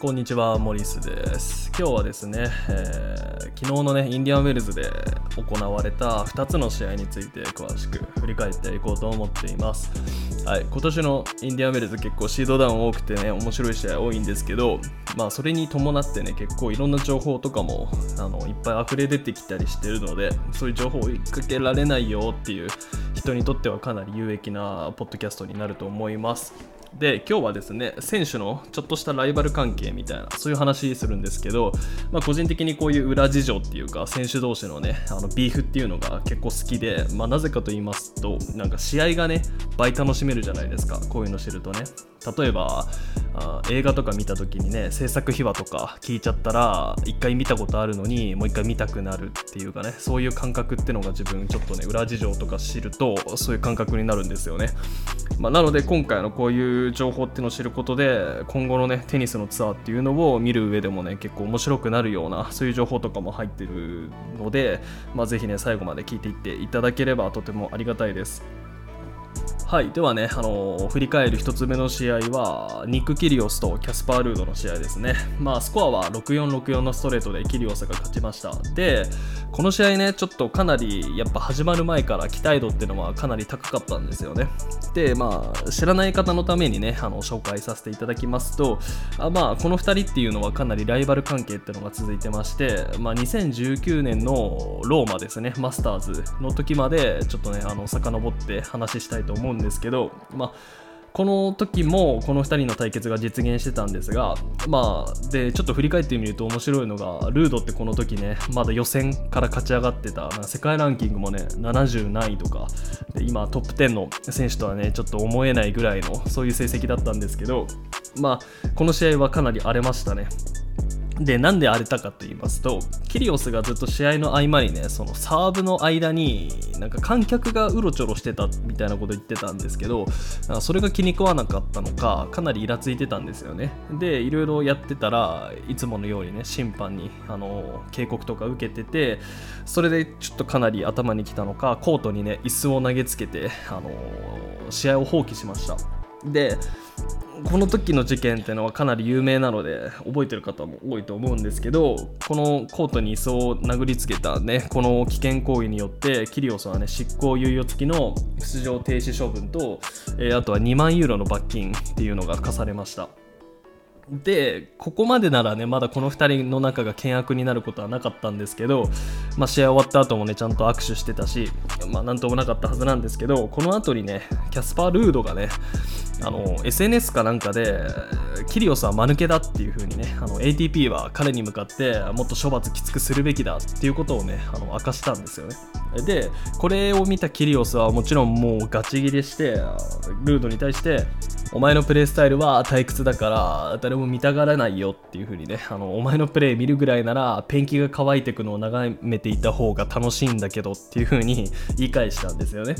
こんにちは、モリスです。今日はですね、えー、昨日のね、インディアンウェルズで行われた2つの試合について詳しく振り返っていこうと思っています。はい、今年のインディアンウェルズ結構シードダウン多くてね、面白い試合多いんですけど、まあそれに伴ってね、結構いろんな情報とかもあのいっぱい溢れ出てきたりしてるので、そういう情報を追いかけられないよっていう人にとってはかなり有益なポッドキャストになると思います。で今日はですね選手のちょっとしたライバル関係みたいなそういう話するんですけど、まあ、個人的にこういう裏事情っていうか選手同士のねあのビーフっていうのが結構好きで、まあ、なぜかと言いますとなんか試合がね倍楽しめるじゃないですかこういうの知るとね。例えばあ映画とか見た時にね制作秘話とか聞いちゃったら一回見たことあるのにもう一回見たくなるっていうかねそういう感覚ってのが自分ちょっとね裏事情とか知るとそういう感覚になるんですよね、まあ、なので今回のこういう情報っていうのを知ることで今後のねテニスのツアーっていうのを見る上でもね結構面白くなるようなそういう情報とかも入ってるので、まあ、ね最後まで聞いていっていただければとてもありがたいです。はい、ではね、あのー、振り返る1つ目の試合は、ニック・キリオスとキャスパー・ルードの試合ですね。まあ、スコアは6-4、6-4のストレートでキリオスが勝ちました。で、この試合ね、ちょっとかなり、やっぱ始まる前から期待度っていうのはかなり高かったんですよね。で、まあ、知らない方のためにね、あの紹介させていただきますと、あまあ、この2人っていうのはかなりライバル関係っていうのが続いてまして、まあ、2019年のローマですね、マスターズの時まで、ちょっとね、あの遡って話したいと思うんですんですけど、まあ、この時もこの2人の対決が実現してたんですが、まあ、でちょっと振り返ってみると面白いのがルードってこの時ねまだ予選から勝ち上がってた世界ランキングもね70何位とかで今トップ10の選手とはねちょっと思えないぐらいのそういう成績だったんですけど、まあ、この試合はかなり荒れましたね。で、なんで荒れたかと言いますと、キリオスがずっと試合の合間にね、そのサーブの間に、なんか観客がうろちょろしてたみたいなこと言ってたんですけど、それが気に食わなかったのか、かなりイラついてたんですよね。で、いろいろやってたらいつものようにね、審判にあの警告とか受けてて、それでちょっとかなり頭にきたのか、コートにね、椅子を投げつけて、あの試合を放棄しました。で、この時の事件っていうのはかなり有名なので覚えてる方も多いと思うんですけどこのコートに椅子を殴りつけたねこの危険行為によってキリオスはね執行猶予付きの出場停止処分と、えー、あとは2万ユーロの罰金っていうのが課されました。でここまでならねまだこの2人の仲が険悪になることはなかったんですけど、まあ、試合終わった後もねちゃんと握手してたし、まあ、なんともなかったはずなんですけどこの後にねキャスパー・ルードがねあの SNS かなんかでキリオスは間抜けだっていう風にねあの ATP は彼に向かってもっと処罰きつくするべきだっていうことをねあの明かしたんですよね。でこれを見たキリオスはもちろんもうガチギレしてルードに対してお前のプレイスタイルは退屈だから誰も見たがらないよっていう風にねあのお前のプレイ見るぐらいならペンキが乾いてくのを眺めていた方が楽しいんだけどっていう風に 言い返したんですよね。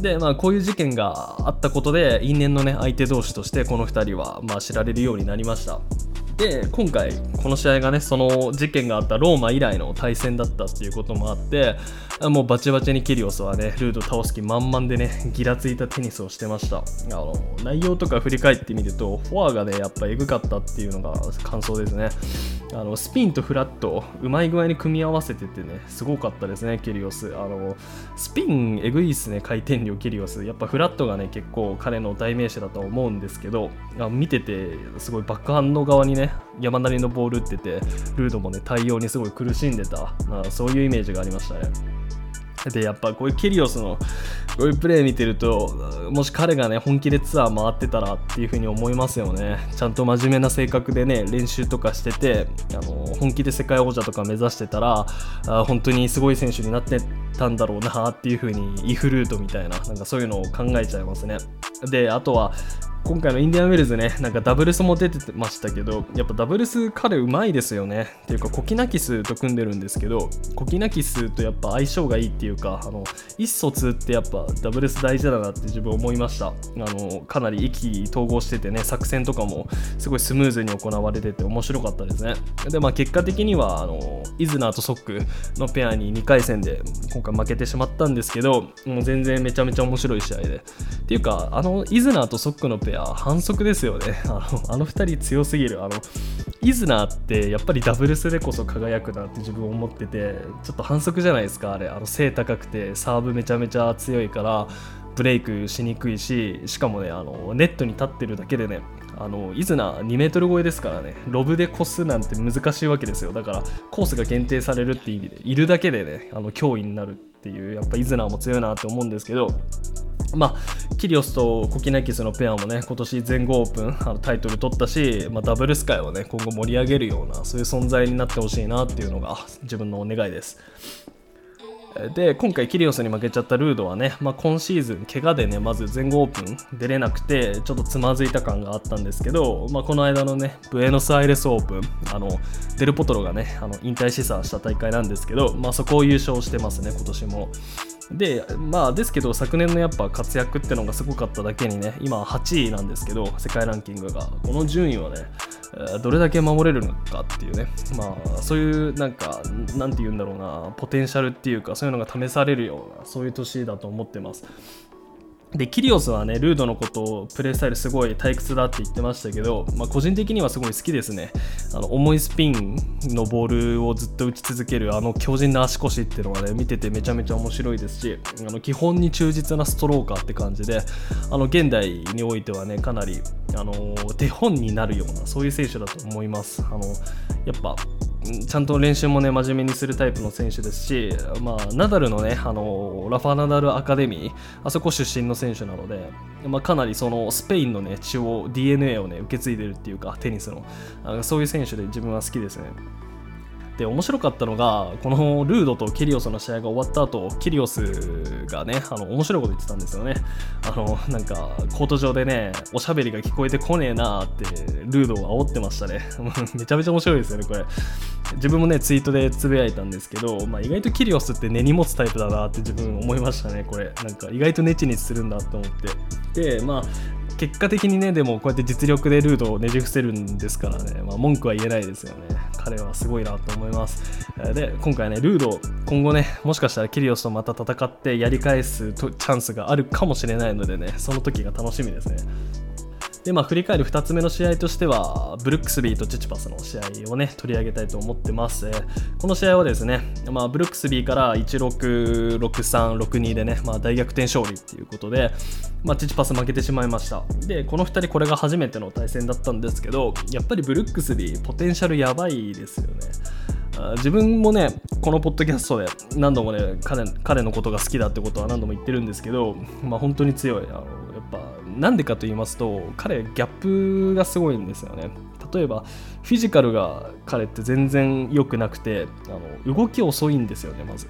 でまあこういう事件があったことで因縁のね相手同士としてこの2人はまあ知られるようになりました。で今回この試合がねその事件があったローマ以来の対戦だったっていうこともあってもうバチバチにキリオスはねルード倒す気満々でねギラついたテニスをしてました。あの内容とか振り返ってみるとフォアがねやっぱエグかったっていうのが感想ですね。あのスピンとフラットうまい具合に組み合わせててねすごかったですねキリオス。あのスピンエグいっすね回転量キリオス。やっぱフラットがね結構彼の代名詞だと思うんですけど見ててすごいバックハンド側にね山なりのボール打っててルードもね対応にすごい苦しんでた。そういうイメージがありましたね。でやっぱこういうキリオスのこういうプレー見てるともし彼がね本気でツアー回ってたらっていう風に思いますよね。ちゃんと真面目な性格でね練習とかしててあの本気で世界王者とか目指してたらあ本当にすごい選手になってたんだろうなっていう風にイフルートみたいななんかそういうのを考えちゃいますね。であとは今回のインディアンウェルズね、なんかダブルスも出てましたけど、やっぱダブルス彼うまいですよね。っていうか、コキナキスと組んでるんですけど、コキナキスとやっぱ相性がいいっていうか、あの、意思疎通ってやっぱダブルス大事だなって自分思いました。あの、かなり意気統合しててね、作戦とかもすごいスムーズに行われてて面白かったですね。で、まあ結果的には、あの、イズナーとソックのペアに2回戦で今回負けてしまったんですけど、もう全然めちゃめちゃ面白い試合で。っていうか、あの、イズナーとソックのペアペア反則ですよね。あのあの2人強すぎる。あのイズナーってやっぱりダブルスでこそ輝くなって自分思っててちょっと反則じゃないですかあれ。あの背高くてサーブめちゃめちゃ強いからブレイクしにくいししかもねあのネットに立ってるだけでねあのイズナ2メートル超えですからね。ロブで越すなんて難しいわけですよ。だからコースが限定されるって意味でいるだけでねあの脅威になるっていうやっぱイズナーも強いなって思うんですけどまあ、キリオスとコキナキスのペアもね、今年全豪オープンあのタイトル取ったし、まあ、ダブルス界をね、今後盛り上げるような、そういう存在になってほしいなっていうのが自分のお願いです。で今回キリオスに負けちゃったルードはね、まあ、今シーズン怪我でねまず全豪オープン出れなくてちょっとつまずいた感があったんですけど、まあ、この間のねブエノスアイレスオープンあのデルポトロがねあの引退示唆した大会なんですけど、まあ、そこを優勝してますね今年も。で、まあ、ですけど、昨年のやっぱ活躍ってのがすごかっただけにね、今8位なんですけど、世界ランキングが。この順位はね、どれだけ守れるのかっていうね、まあ、そういうなんか、なんて言うんだろうな、ポテンシャルっていうか、そういうのが試されるような、そういう年だと思ってます。でキリオスはねルードのことをプレースタイルすごい退屈だって言ってましたけど、まあ、個人的にはすごい好きですね。あの重いスピンのボールをずっと打ち続けるあの強靭な足腰っていうのがね見ててめちゃめちゃ面白いですしあの基本に忠実なストローカーって感じであの現代においてはねかなりあの手本になるようなそういう選手だと思います。あのやっぱちゃんと練習もね真面目にするタイプの選手ですし、まあ、ナダルのねあのラファナダルアカデミーあそこ出身の選手なので、まあ、かなりそのスペインのね血を DNA をね受け継いでるっていうかテニスのそういう選手で自分は好きですね。で面白かったのがこのルードとキリオスの試合が終わった後キリオスがねあの面白いこと言ってたんですよね。あのなんかコート上でねおしゃべりが聞こえてこねえなーってルードを煽ってましたね。めちゃめちゃ面白いですよねこれ。自分もねツイートでつぶやいたんですけど、まあ、意外とキリオスって根に持つタイプだなって自分思いましたねこれ。なんか意外とネチネチするんだと思って。でまあ結果的にねでもこうやって実力でルートをねじ伏せるんですからね、まあ、文句は言えないですよね。彼はすごいなと思います。で今回ねルード今後ねもしかしたらキリオスとまた戦ってやり返すチャンスがあるかもしれないのでねその時が楽しみですね。で、まあ、振り返る2つ目の試合としては、ブルックスビーとチチパスの試合をね、取り上げたいと思ってます。この試合はですね、まあ、ブルックスビーから16、63、62でね、まあ、大逆転勝利っていうことで、まあ、チチパス負けてしまいました。で、この2人これが初めての対戦だったんですけど、やっぱりブルックスビー、ポテンシャルやばいですよね。自分もねこのポッドキャストで何度もね彼彼のことが好きだってことは何度も言ってるんですけど、まあ、本当に強いあのやっぱなんでかと言いますと彼ギャップがすごいんですよね。例えばフィジカルが彼って全然良くなくてあの動き遅いんですよねまず。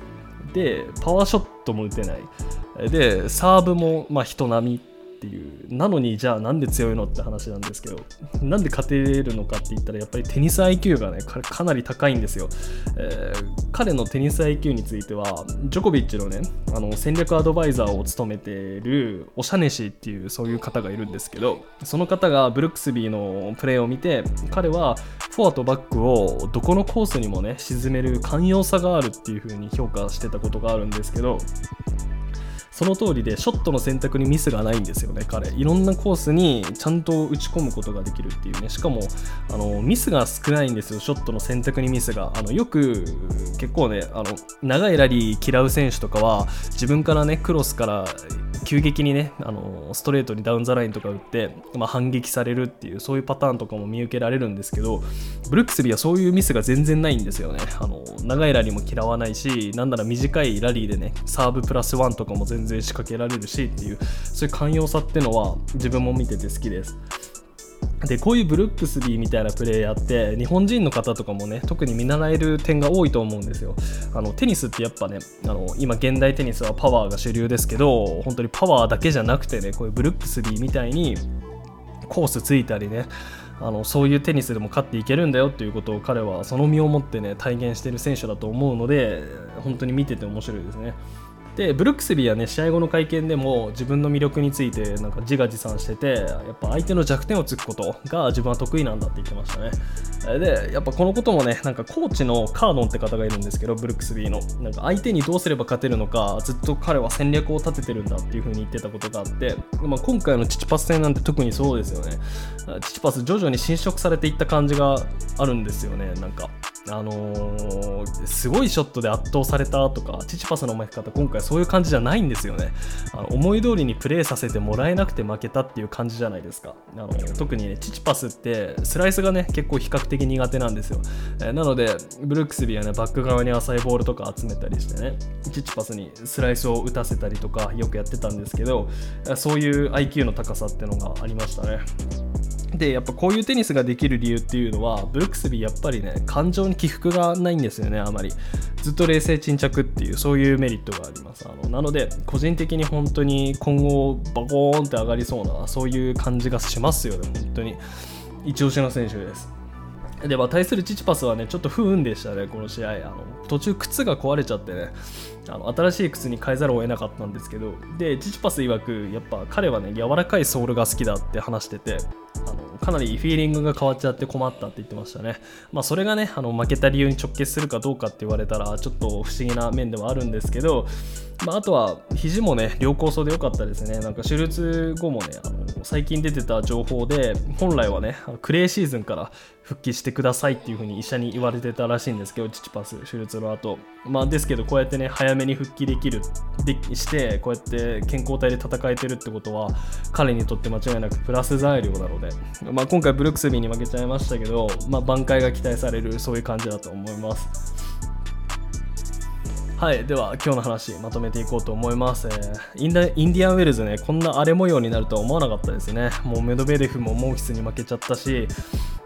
でパワーショットも打てない。でサーブもまあ人並み。っていう。なのにじゃあなんで強いのって話なんですけど なんで勝てるのかって言ったらやっぱりテニス IQ がねかなり高いんですよ、えー、彼のテニス IQ についてはジョコビッチのねあの戦略アドバイザーを務めているオシャネシっていうそういう方がいるんですけどその方がブルックスビーのプレーを見て彼はフォアとバックをどこのコースにもね沈める寛容さがあるっていう風に評価してたことがあるんですけどその通りでショットの選択にミスがないんですよね彼。いろんなコースにちゃんと打ち込むことができるっていうね。しかもあのミスが少ないんですよショットの選択にミスが。あのよく結構ねあの長いラリー嫌う選手とかは自分からねクロスから急激にねあのストレートにダウンザラインとか打って、まあ、反撃されるっていうそういうパターンとかも見受けられるんですけどブルックスビーはそういうミスが全然ないんですよね。あの長いラリーも嫌わないしなんなら短いラリーでねサーブプラスワンとかも全然仕掛けられるしっていうそういう寛容さってのは自分も見てて好きですでこういうブルックスビーみたいなプレーヤーって日本人の方とかもね特に見習える点が多いと思うんですよあのテニスってやっぱねあの今現代テニスはパワーが主流ですけど本当にパワーだけじゃなくてねこういうブルックスビーみたいにコースついたりねあのそういうテニスでも勝っていけるんだよっていうことを彼はその身をもってね体現してる選手だと思うので本当に見てて面白いですね。でブルックスビーはね試合後の会見でも自分の魅力についてなんか自画自賛しててやっぱ相手の弱点をつくことが自分は得意なんだって言ってましたね。でやっぱこのこともねなんかコーチのカードンって方がいるんですけどブルックスビーの。なんか相手にどうすれば勝てるのかずっと彼は戦略を立ててるんだっていう風に言ってたことがあって、まあ、今回のチチパス戦なんて特にそうですよね。チチパス徐々に侵食されていった感じがあるんですよねなんか。あのー、すごいショットで圧倒されたとか、チチパスの負け方、今回そういう感じじゃないんですよね。あの思い通りにプレーさせてもらえなくて負けたっていう感じじゃないですか。あの特にね、チチパスってスライスがね、結構比較的苦手なんですよ。えー、なので、ブルックスビーはね、バック側に浅いボールとか集めたりしてね、チチパスにスライスを打たせたりとか、よくやってたんですけど、そういう IQ の高さっていうのがありましたね。でやっぱこういうテニスができる理由っていうのはブルックスビーやっぱりね感情に起伏がないんですよねあまり。ずっと冷静沈着っていうそういうメリットがあります。あのなので個人的に本当に今後バコーンって上がりそうなそういう感じがしますよね本当に。一押しの選手です。では対するチチパスはねちょっと不運でしたねこの試合。あの途中靴が壊れちゃってねあの新しい靴に変えざるを得なかったんですけど。でチチパス曰くやっぱ彼はね柔らかいソールが好きだって話してて。あのかなりフィーリングが変わっちゃって困ったって言ってましたね。まあ、それがね、あの負けた理由に直結するかどうかって言われたら、ちょっと不思議な面ではあるんですけど、まあ、あとは肘もね、良好そうで良かったですね。なんか手術後もね、あの最近出てた情報で、本来はね、クレーシーズンから復帰してくださいっていう風に医者に言われてたらしいんですけど、チチパス手術の後。まあ、ですけど、こうやってね、早めに復帰できる、でして、こうやって健康体で戦えてるってことは、彼にとって間違いなくプラス材料なので、まあ、今回ブルックスビーに負けちゃいましたけど、まあ、挽回が期待される、そういう感じだと思います。はい、では今日の話まとめていこうと思います、えー、インインディアンウェルズねこんな荒れ模様になるとは思わなかったですね。もうメドベデフもモンフィスに負けちゃったし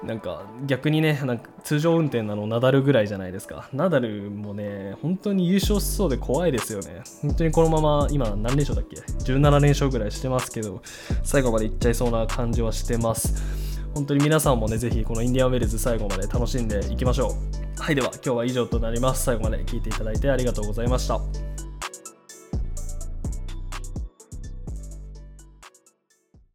なんか逆にねなんか通常運転なのナダルぐらいじゃないですか。ナダルもね本当に優勝しそうで怖いですよね。本当にこのまま今何連勝だっけ？17連勝ぐらいしてますけど最後までいっちゃいそうな感じはしてます。本当に皆さんもねぜひこのインディアンウェルズ最後まで楽しんでいきましょう。はいでは今日は以上となります。最後まで聞いていただいてありがとうございました。